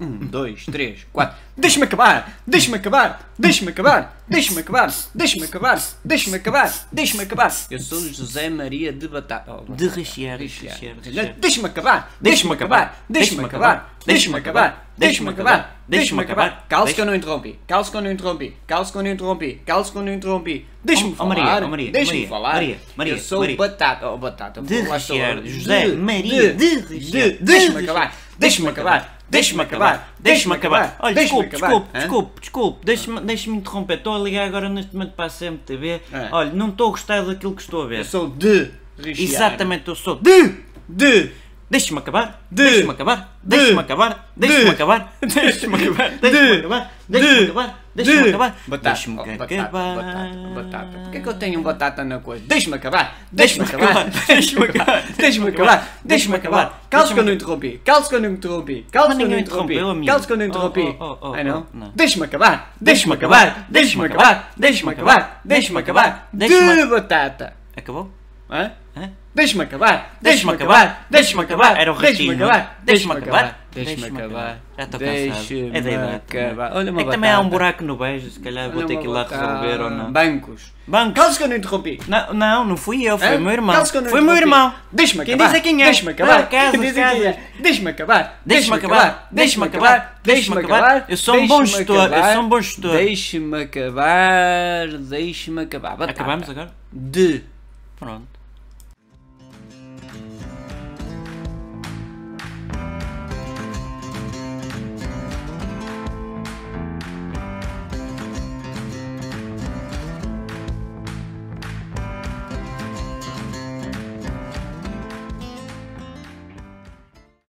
Um, dois, três, quatro. Deixa-me acabar! Deixa-me acabar! Deixa-me acabar! Deixa-me acabar! Deixa-me acabar! Deixa-me acabar! Deixa-me acabar! Eu sou José Maria de Batata. Oh, De rechear, Rechear. rechear, rechear. Deixa-me acabar! Deixa-me acabar! Deixa-me acabar! Deixa-me acabar! Deixa-me acabar! Deixa-me acabar! Calce que eu não interrompi! Calce que eu não interrompi! Calce que eu não interrompi! Calce que eu não interrompi! Deixa-me Oh, falar! oh, Maria, Deixa-me falar! Maria, Maria, Eu sou. Batata! Oh, Batata! De rechear, José Maria, de rechear. Deixa-me acabar! Deixa-me acabar! Deixa-me acabar! Deixa-me acabar. Olha, desculpe, desculpe, desculpe, desculpe. Deixa-me deixa interromper. Estou a ligar agora neste momento para a CMTV. É. Olha, não estou a gostar daquilo que estou a ver. Eu sou de. Exatamente, eu sou de. De Deixa-me acabar. De. Deixa-me acabar. De. Deixa-me acabar. Deixa-me De. acabar. Deixa-me acabar. De. Deixa-me acabar. Deixa-me acabar. Deixa-me acabar. Batata, Deixa-me oh, batata, acabar. batata, batata. Porquê que eu tenho batata na coisa? Deixa-me acabar! Deixa-me acabar! Deixa-me acabar! Deixa-me acabar! Deixa-me acabar! Calça que eu não interrompi! Calça que eu não interrompi! Calça Mas que eu não interrompi! Calça que eu não interrompi! Oh, oh, oh, Ai não? oh. Deixa-me acabar! Deixa-me acabar! Deixa-me acabar! Deixa-me acabar! Deixa-me acabar! De batata! Acabou? Hã? Deixa-me acabar! Deixa-me acabar. Deixa-me acabar! Era o Deixa-me acabar! Deixa-me acabar. Deixa-me acabar! Já estou cansado. É da idade. acabar! Olha uma É que também há um buraco no beijo, se calhar vou Olha ter uma que ir lá batata. resolver ou não. Bancos! Bancos. Calça que eu não interrompi! Não, não, não fui eu, foi Hã? o meu irmão. Calça que eu não Foi meu irmão. Deixa-me Quem acabar. diz é quem é. Deixa-me acabar. Quem diz é quem é. Deixa-me acabar. Deixa-me acabar. Deixa-me acabar. Deixa-me acabar. Eu sou um bom gestor. Eu sou um bom gestor. Deixa-me acabar. Deixa-me acabar. Acabamos agora? De. Pronto.